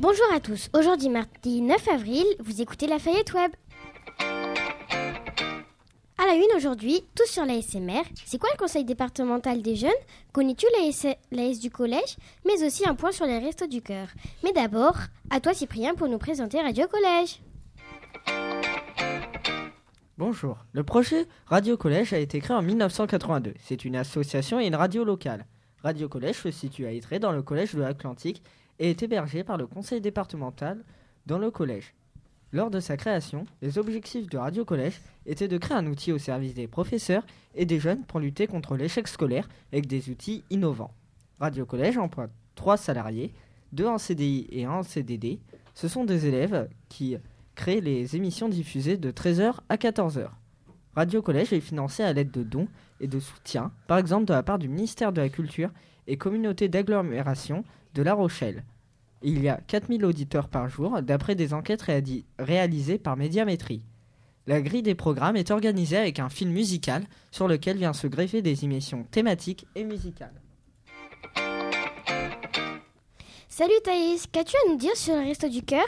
Bonjour à tous. Aujourd'hui, mardi 9 avril, vous écoutez la Fayette Web. La une aujourd'hui, tout sur la SMR. C'est quoi le conseil départemental des jeunes? Connais-tu la S du collège? Mais aussi un point sur les restos du cœur. Mais d'abord, à toi Cyprien pour nous présenter Radio Collège. Bonjour. Le projet Radio Collège a été créé en 1982. C'est une association et une radio locale. Radio Collège se situe à Ytré dans le collège de l'Atlantique et est hébergé par le conseil départemental dans le collège. Lors de sa création, les objectifs de Radio Collège étaient de créer un outil au service des professeurs et des jeunes pour lutter contre l'échec scolaire avec des outils innovants. Radio Collège emploie trois salariés, deux en CDI et un en CDD. Ce sont des élèves qui créent les émissions diffusées de 13h à 14h. Radio Collège est financé à l'aide de dons et de soutien, par exemple de la part du ministère de la Culture et Communauté d'agglomération de La Rochelle. Il y a 4000 auditeurs par jour, d'après des enquêtes réalisées par Médiamétrie. La grille des programmes est organisée avec un film musical sur lequel vient se greffer des émissions thématiques et musicales. Salut Thaïs, qu'as-tu à nous dire sur le Resto du Cœur?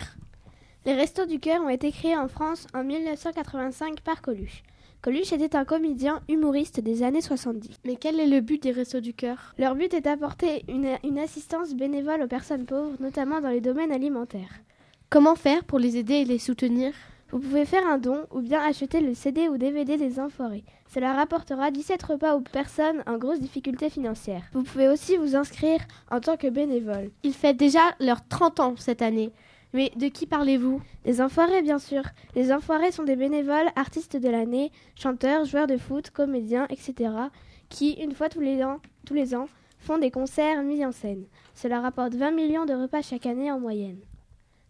Les Restos du Cœur ont été créés en France en 1985 par Coluche. Coluche était un comédien humoriste des années 70. Mais quel est le but des Restos du Cœur? Leur but est d'apporter une, assistance bénévole aux personnes pauvres, notamment dans les domaines alimentaires. Comment faire pour les aider et les soutenir? Vous pouvez faire un don ou bien acheter le CD ou DVD des Enfoirés. Cela rapportera 17 repas aux personnes en grosse difficulté financière. Vous pouvez aussi vous inscrire en tant que bénévole. Ils fêtent déjà leurs 30 ans cette année. Mais de qui parlez-vous? Les Enfoirés, bien sûr. Les Enfoirés sont des bénévoles, artistes de l'année, chanteurs, joueurs de foot, comédiens, etc., qui, une fois tous les ans, font des concerts mis en scène. Cela rapporte 20 millions de repas chaque année en moyenne.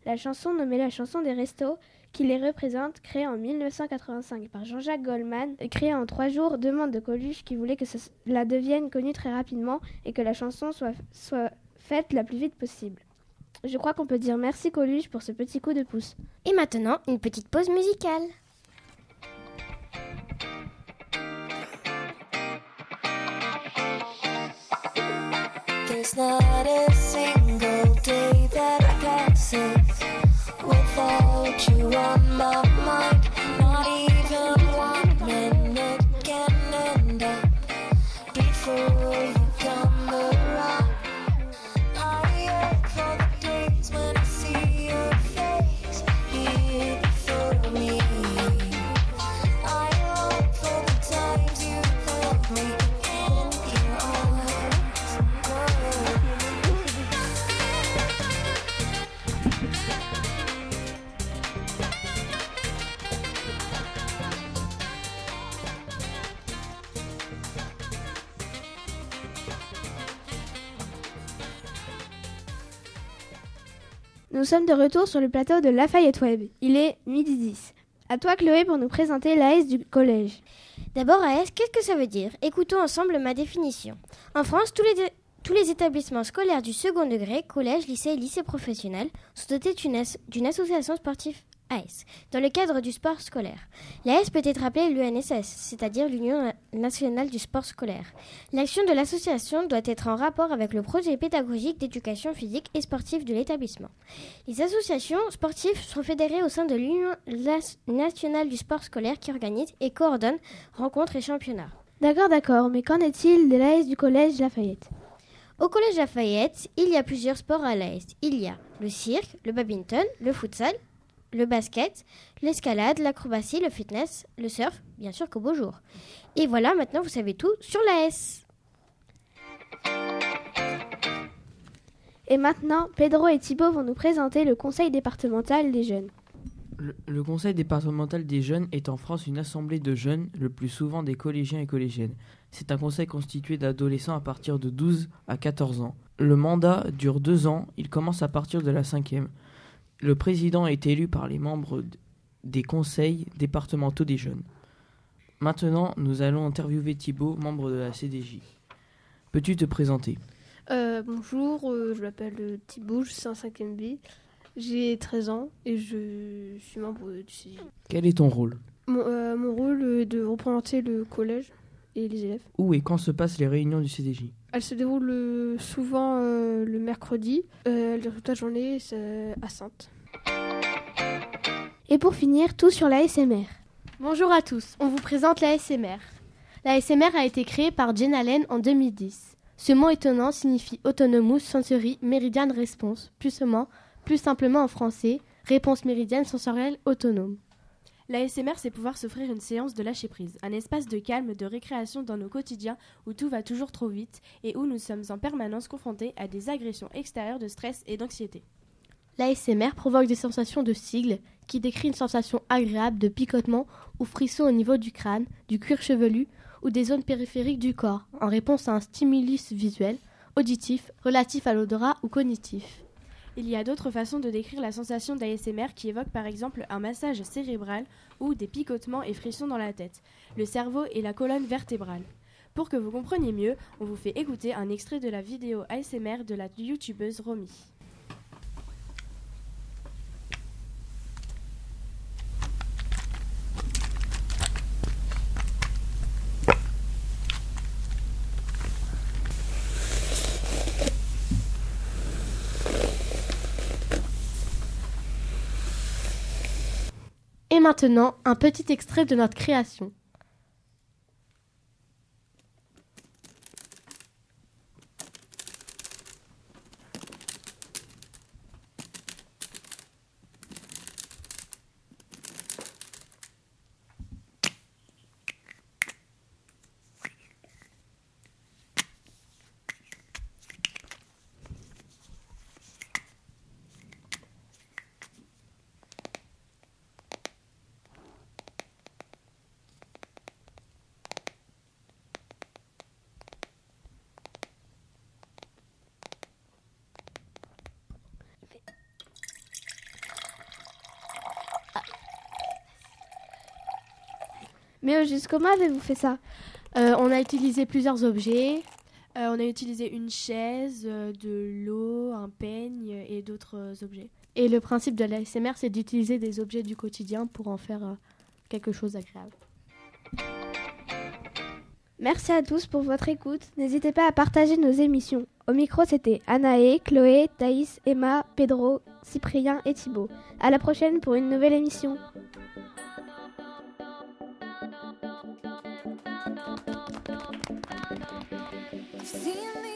La chanson nommée la chanson des restos, qui les représente, créée en 1985 par Jean-Jacques Goldman, créée en trois jours, demande de Coluche qui voulait que cela devienne connue très rapidement et que la chanson soit, soit faite la plus vite possible. Je crois qu'on peut dire merci Coluche pour ce petit coup de pouce. Et maintenant, une petite pause musicale. There's not a single day that passes without you on my mind. Nous sommes de retour sur le plateau de Lafayette Web. Il est midi 10. À toi Chloé pour nous présenter l'AS du collège. D'abord AS, qu'est-ce que ça veut dire? Écoutons ensemble ma définition. En France, tous les, établissements scolaires du second degré, collège, lycée et lycée professionnel, sont dotés d'une association sportive AS, dans le cadre du sport scolaire. L'AS peut être appelée l'UNSS, c'est-à-dire l'Union nationale du sport scolaire. L'action de l'association doit être en rapport avec le projet pédagogique d'éducation physique et sportive de l'établissement. Les associations sportives sont fédérées au sein de l'Union nationale du sport scolaire qui organise et coordonne rencontres et championnats. D'accord, d'accord, mais qu'en est-il de l'AS du collège Lafayette? Au collège Lafayette, il y a plusieurs sports à l'AS. Il y a le cirque, le badminton, le futsal, le basket, l'escalade, l'acrobatie, le fitness, le surf, bien sûr qu'au beau jour. Et voilà, maintenant vous savez tout sur la S. Et maintenant, Pedro et Thibaut vont nous présenter le Conseil départemental des jeunes. Le, le, Conseil départemental des jeunes est en France une assemblée de jeunes, le plus souvent des collégiens et collégiennes. C'est un conseil constitué d'adolescents à partir de 12 à 14 ans. Le mandat dure deux ans, il commence à partir de la cinquième. Le président est élu par les membres des conseils départementaux des jeunes. Maintenant, nous allons interviewer Thibaut, membre de la CDJ. Peux-tu te présenter? Euh, bonjour, euh, je m'appelle euh, Thibaut, je suis en 5e B. J'ai 13 ans et je suis membre du CJ. Quel est ton rôle? Mon, euh, mon rôle est de représenter le collège et les élèves. Où et quand se passent les réunions du CDJ Elles se déroulent euh, souvent euh, le mercredi. Euh, elles durent toute la journée c'est à Sainte. Et pour finir, tout sur l'ASMR. Bonjour à tous, on vous présente la SMR. La SMR a été créée par Jane Allen en 2010. Ce mot étonnant signifie Autonomous Sensory Meridian Response, plus, seulement, plus simplement en français, réponse méridienne sensorielle autonome. L'ASMR, c'est pouvoir s'offrir une séance de lâcher prise, un espace de calme, de récréation dans nos quotidiens où tout va toujours trop vite et où nous sommes en permanence confrontés à des agressions extérieures de stress et d'anxiété. L'ASMR provoque des sensations de sigle qui décrit une sensation agréable de picotement ou frisson au niveau du crâne, du cuir chevelu ou des zones périphériques du corps, en réponse à un stimulus visuel, auditif, relatif à l'odorat ou cognitif. Il y a d'autres façons de décrire la sensation d'ASMR qui évoquent par exemple un massage cérébral ou des picotements et frissons dans la tête, le cerveau et la colonne vertébrale. Pour que vous compreniez mieux, on vous fait écouter un extrait de la vidéo ASMR de la youtubeuse Romy. Maintenant, un petit extrait de notre création. Mais au juste comment avez-vous fait ça? Euh, on a utilisé plusieurs objets. Euh, on a utilisé une chaise, euh, de l'eau, un peigne et d'autres euh, objets. Et le principe de l'ASMR, c'est d'utiliser des objets du quotidien pour en faire euh, quelque chose d'agréable. Merci à tous pour votre écoute. N'hésitez pas à partager nos émissions. Au micro, c'était Anaé, Chloé, Thaïs, Emma, Pedro, Cyprien et Thibaut. À la prochaine pour une nouvelle émission. I've